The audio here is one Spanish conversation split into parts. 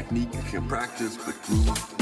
technique, you can practice, but groove.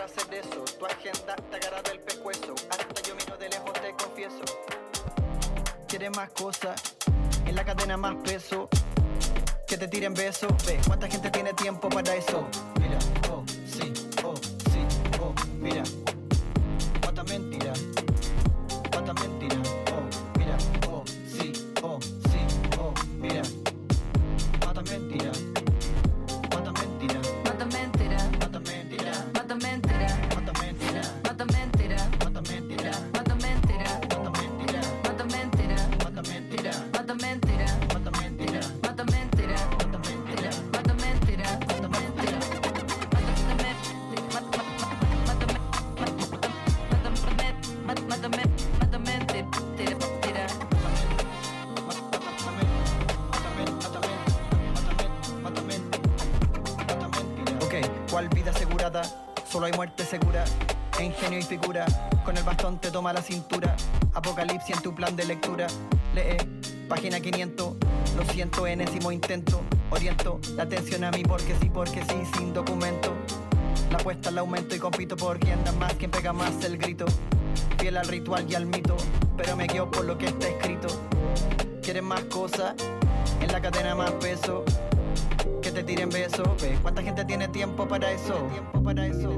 para hacer eso. Tu agenda te agarra del pescuezo. Hasta yo miro de lejos, te confieso. Quieres más cosas, en la cadena más peso. Que te tiren besos, ve cuánta gente tiene tiempo para eso. Mira. Toma la cintura. Apocalipsis en tu plan de lectura. Lee, página 500. Lo siento, enésimo intento. Oriento la atención a mí porque sí, porque sí, sin documento. La apuesta la aumento y compito por quien más, quien pega más el grito. Fiel al ritual y al mito, pero me quedo por lo que está escrito. ¿Quieres más cosas? En la cadena más peso. Que te tiren besos. Ve, ¿cuánta gente tiene tiempo para eso? Tiempo para eso,